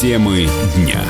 Темы дня.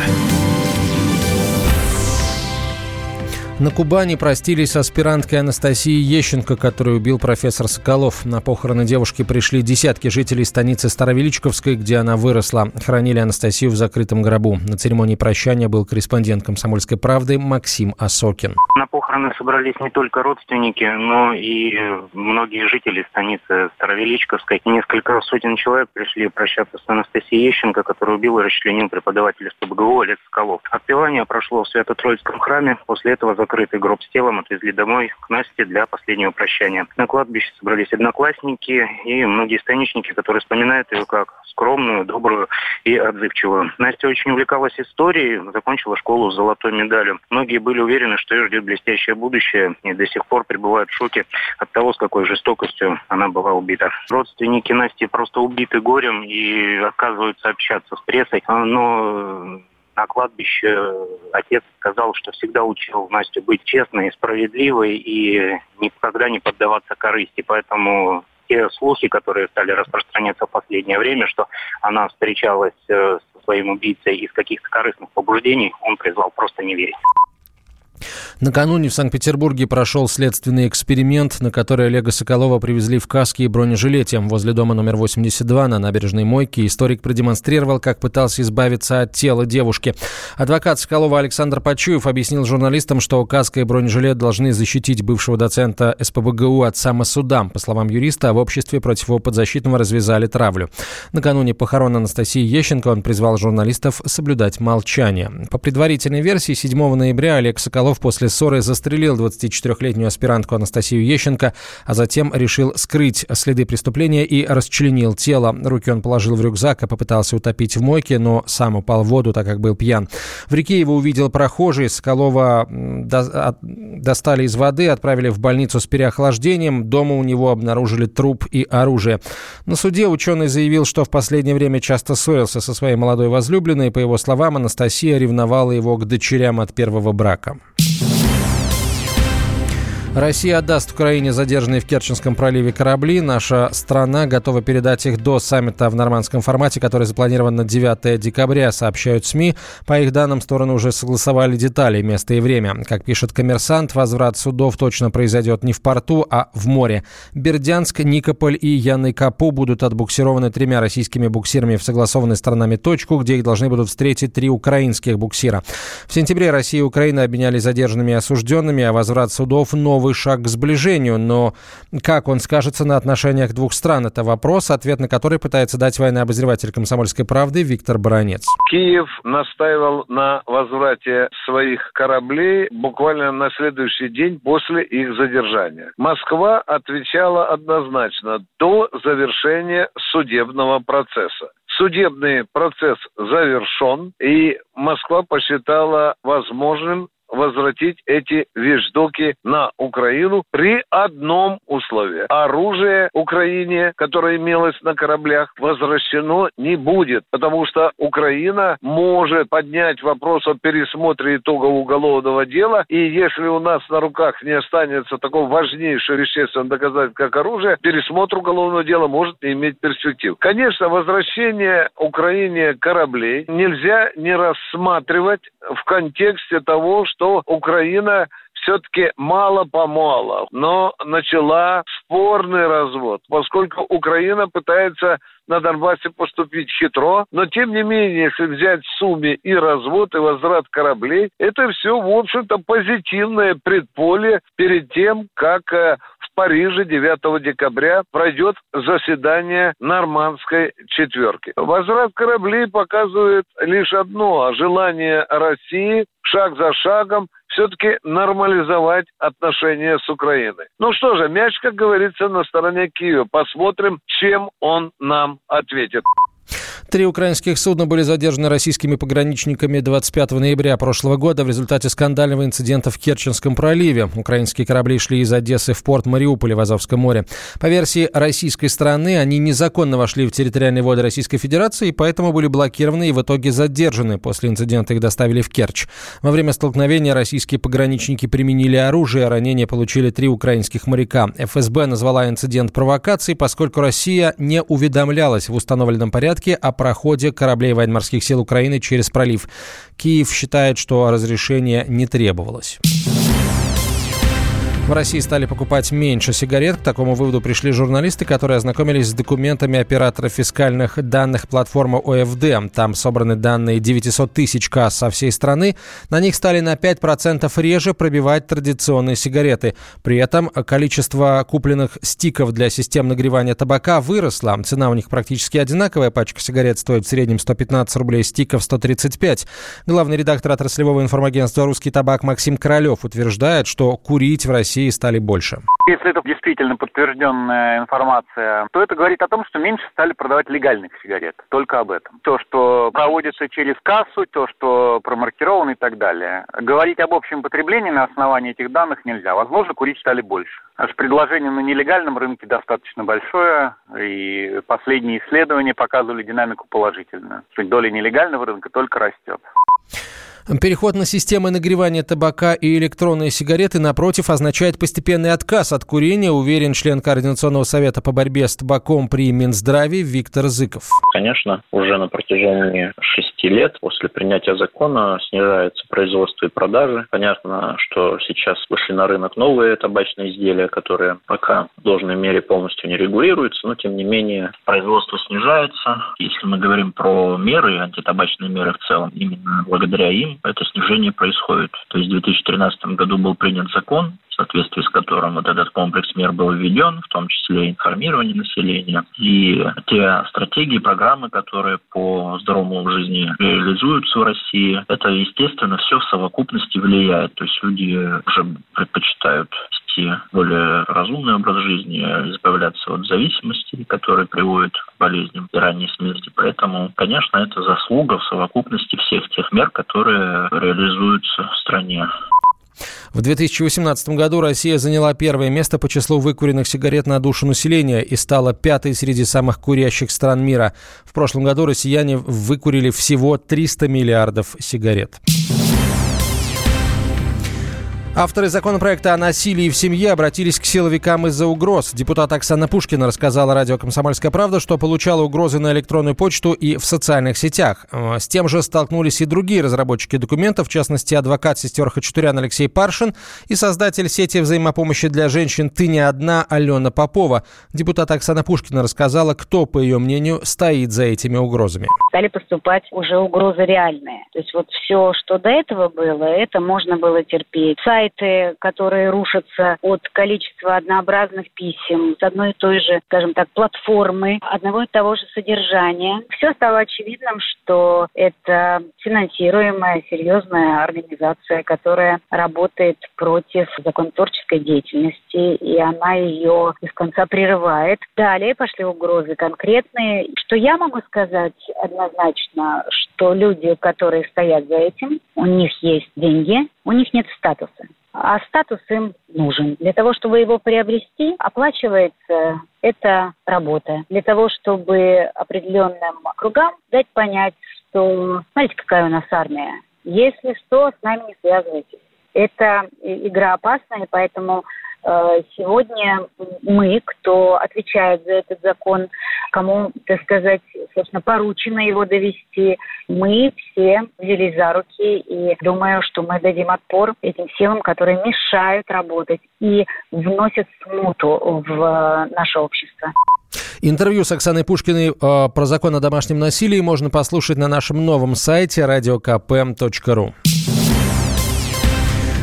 На Кубани простились с аспиранткой Анастасией Ещенко, которую убил профессор Соколов. На похороны девушки пришли десятки жителей станицы Старовеличковской, где она выросла. Хранили Анастасию в закрытом гробу. На церемонии прощания был корреспондент «Комсомольской правды» Максим Осокин. На похороны собрались не только родственники, но и многие жители станицы Старовеличковской. Несколько сотен человек пришли прощаться с Анастасией Ещенко, которую убил и расчленил преподаватель СПБГУ Олег Соколов. Отпевание прошло в Свято-Троицком храме. После этого закрытый гроб с телом отвезли домой к Насте для последнего прощания. На кладбище собрались одноклассники и многие станичники, которые вспоминают ее как скромную, добрую и отзывчивую. Настя очень увлекалась историей, закончила школу с золотой медалью. Многие были уверены, что ее ждет блестящее будущее и до сих пор пребывают в шоке от того, с какой жестокостью она была убита. Родственники Насти просто убиты горем и отказываются общаться с прессой, но на кладбище отец сказал, что всегда учил Настю быть честной, справедливой и никогда не поддаваться корысти. Поэтому те слухи, которые стали распространяться в последнее время, что она встречалась э, со своим убийцей из каких-то корыстных побуждений, он призвал просто не верить. Накануне в Санкт-Петербурге прошел следственный эксперимент, на который Олега Соколова привезли в каске и бронежилете. Возле дома номер 82 на набережной Мойке историк продемонстрировал, как пытался избавиться от тела девушки. Адвокат Соколова Александр Почуев объяснил журналистам, что каска и бронежилет должны защитить бывшего доцента СПБГУ от самосуда. По словам юриста, в обществе против его подзащитного развязали травлю. Накануне похорон Анастасии Ещенко он призвал журналистов соблюдать молчание. По предварительной версии, 7 ноября Олег Соколов после ссоры застрелил 24-летнюю аспирантку Анастасию Ещенко, а затем решил скрыть следы преступления и расчленил тело. Руки он положил в рюкзак и попытался утопить в мойке, но сам упал в воду, так как был пьян. В реке его увидел прохожий. Соколова достали из воды, отправили в больницу с переохлаждением. Дома у него обнаружили труп и оружие. На суде ученый заявил, что в последнее время часто ссорился со своей молодой возлюбленной. По его словам, Анастасия ревновала его к дочерям от первого брака. Россия отдаст Украине задержанные в Керченском проливе корабли. Наша страна готова передать их до саммита в нормандском формате, который запланирован на 9 декабря, сообщают СМИ. По их данным, стороны уже согласовали детали, место и время. Как пишет коммерсант, возврат судов точно произойдет не в порту, а в море. Бердянск, Никополь и Яны Капу будут отбуксированы тремя российскими буксирами в согласованной сторонами точку, где их должны будут встретить три украинских буксира. В сентябре Россия и Украина обменялись задержанными и осужденными, а возврат судов новый новый шаг к сближению, но как он скажется на отношениях двух стран, это вопрос, ответ на который пытается дать военный обозреватель «Комсомольской правды» Виктор Баранец. Киев настаивал на возврате своих кораблей буквально на следующий день после их задержания. Москва отвечала однозначно до завершения судебного процесса судебный процесс завершен, и Москва посчитала возможным возвратить эти вещдоки на Украину при одном условии. Оружие Украине, которое имелось на кораблях, возвращено не будет, потому что Украина может поднять вопрос о пересмотре итогов уголовного дела, и если у нас на руках не останется такого важнейшего вещественного доказательства, как оружие, пересмотр уголовного дела может не иметь перспектив. Конечно, возвращение Украине кораблей нельзя не рассматривать в контексте того, что что Украина все-таки мало-помалу, но начала спорный развод, поскольку Украина пытается на Донбассе поступить хитро, но тем не менее, если взять в сумме и развод, и возврат кораблей, это все, в общем-то, позитивное предполе перед тем, как э, в Париже 9 декабря пройдет заседание нормандской четверки. Возврат кораблей показывает лишь одно – желание России шаг за шагом все-таки нормализовать отношения с Украиной. Ну что же, мяч, как говорится, на стороне Киева. Посмотрим, чем он нам ответит. Три украинских судна были задержаны российскими пограничниками 25 ноября прошлого года в результате скандального инцидента в Керченском проливе. Украинские корабли шли из Одессы в порт Мариуполя в Азовском море. По версии российской стороны, они незаконно вошли в территориальные воды Российской Федерации и поэтому были блокированы и в итоге задержаны. После инцидента их доставили в Керчь. Во время столкновения российские пограничники применили оружие, ранения получили три украинских моряка. ФСБ назвала инцидент провокацией, поскольку Россия не уведомлялась в установленном порядке о проходе кораблей военно-морских сил Украины через пролив. Киев считает, что разрешение не требовалось. В России стали покупать меньше сигарет. К такому выводу пришли журналисты, которые ознакомились с документами оператора фискальных данных платформы ОФД. Там собраны данные 900 тысяч касс со всей страны. На них стали на 5% реже пробивать традиционные сигареты. При этом количество купленных стиков для систем нагревания табака выросло. Цена у них практически одинаковая. Пачка сигарет стоит в среднем 115 рублей, стиков 135. Главный редактор отраслевого информагентства «Русский табак» Максим Королев утверждает, что курить в России России стали больше. Если это действительно подтвержденная информация, то это говорит о том, что меньше стали продавать легальных сигарет. Только об этом. То, что проводится через кассу, то, что промаркировано и так далее. Говорить об общем потреблении на основании этих данных нельзя. Возможно, курить стали больше. Аж предложение на нелегальном рынке достаточно большое, и последние исследования показывали динамику положительную. Доля нелегального рынка только растет. Переход на системы нагревания табака и электронные сигареты, напротив, означает постепенный отказ от курения, уверен член Координационного совета по борьбе с табаком при Минздраве Виктор Зыков. Конечно, уже на протяжении шести лет после принятия закона снижается производство и продажи. Понятно, что сейчас вышли на рынок новые табачные изделия, которые пока в должной мере полностью не регулируются, но тем не менее производство снижается. Если мы говорим про меры, антитабачные меры в целом, именно благодаря им это снижение происходит. То есть в 2013 году был принят закон, в соответствии с которым вот этот комплекс мер был введен, в том числе информирование населения. И те стратегии, программы, которые по здоровому жизни реализуются в России, это, естественно, все в совокупности влияет. То есть люди уже предпочитают вести более разумный образ жизни, избавляться от зависимости, которые приводят к болезням и ранней смерти. Поэтому, конечно, это заслуга в совокупности всех тех мер, которые реализуются в стране. В 2018 году Россия заняла первое место по числу выкуренных сигарет на душу населения и стала пятой среди самых курящих стран мира. В прошлом году россияне выкурили всего 300 миллиардов сигарет. Авторы законопроекта о насилии в семье обратились к силовикам из-за угроз. Депутат Оксана Пушкина рассказала радио «Комсомольская правда», что получала угрозы на электронную почту и в социальных сетях. Э, с тем же столкнулись и другие разработчики документов, в частности, адвокат сестер Хачатурян Алексей Паршин и создатель сети взаимопомощи для женщин «Ты не одна» Алена Попова. Депутат Оксана Пушкина рассказала, кто, по ее мнению, стоит за этими угрозами. Стали поступать уже угрозы реальные. То есть вот все, что до этого было, это можно было терпеть сайты, которые рушатся от количества однообразных писем с одной и той же, скажем так, платформы, одного и того же содержания. Все стало очевидным, что это финансируемая серьезная организация, которая работает против законотворческой деятельности, и она ее без конца прерывает. Далее пошли угрозы конкретные. Что я могу сказать однозначно, что люди, которые стоят за этим, у них есть деньги, у них нет статуса а статус им нужен. Для того, чтобы его приобрести, оплачивается эта работа. Для того, чтобы определенным кругам дать понять, что смотрите, какая у нас армия. Если что, с нами не связывайтесь. Это игра опасная, поэтому сегодня мы, кто отвечает за этот закон, кому, так сказать, собственно, поручено его довести, мы все взялись за руки и думаю, что мы дадим отпор этим силам, которые мешают работать и вносят смуту в наше общество. Интервью с Оксаной Пушкиной э, про закон о домашнем насилии можно послушать на нашем новом сайте radiokp.ru.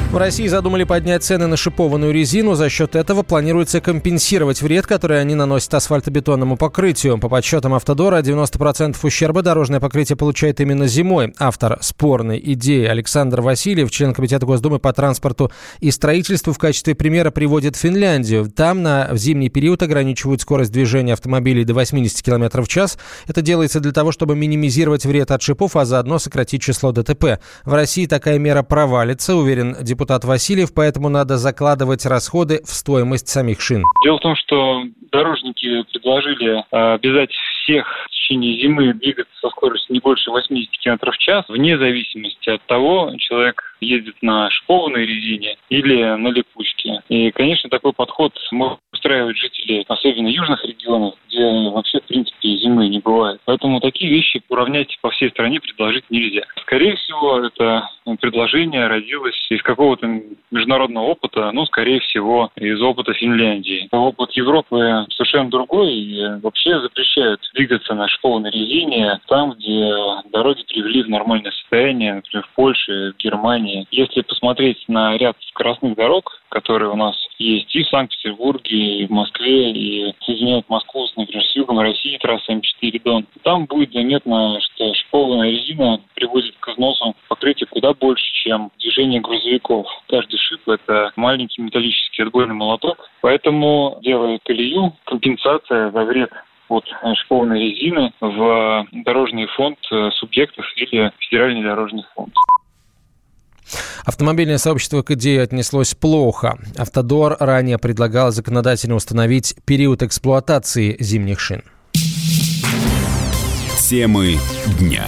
В России задумали поднять цены на шипованную резину. За счет этого планируется компенсировать вред, который они наносят асфальтобетонному покрытию. По подсчетам Автодора, 90% ущерба дорожное покрытие получает именно зимой. Автор спорной идеи Александр Васильев, член Комитета Госдумы по транспорту и строительству, в качестве примера приводит Финляндию. Там на зимний период ограничивают скорость движения автомобилей до 80 км в час. Это делается для того, чтобы минимизировать вред от шипов, а заодно сократить число ДТП. В России такая мера провалится, уверен депутат депутат Васильев, поэтому надо закладывать расходы в стоимость самих шин. Дело в том, что дорожники предложили э, обязать всех в течение зимы двигаться со скоростью не больше 80 км в час, вне зависимости от того, человек ездит на шипованной резине или на липучке. И, конечно, такой подход может устраивать жителей, особенно южных регионов, где вообще, в принципе, зимы не бывает. Поэтому такие вещи уравнять по всей стране предложить нельзя. Скорее всего, это предложение родилось из какого-то международного опыта, ну, скорее всего, из опыта Финляндии. Опыт Европы совершенно другой и вообще запрещают двигаться на школной резине там, где дороги привели в нормальное состояние, например, в Польше, в Германии. Если посмотреть на ряд скоростных дорог, которые у нас есть и в Санкт-Петербурге, и в Москве, и соединяют Москву, например, с югом России, трасса М4 Дон, там будет заметно, что шипованная резина приводит к износу покрытия куда больше, чем движение грузовиков. Каждый шип – это маленький металлический отбойный молоток, поэтому делая колею, компенсация за вред от шипованной резины в дорожный фонд субъектов или федеральный дорожный фонд. Автомобильное сообщество к идее отнеслось плохо. Автодор ранее предлагал законодательно установить период эксплуатации зимних шин. Темы дня.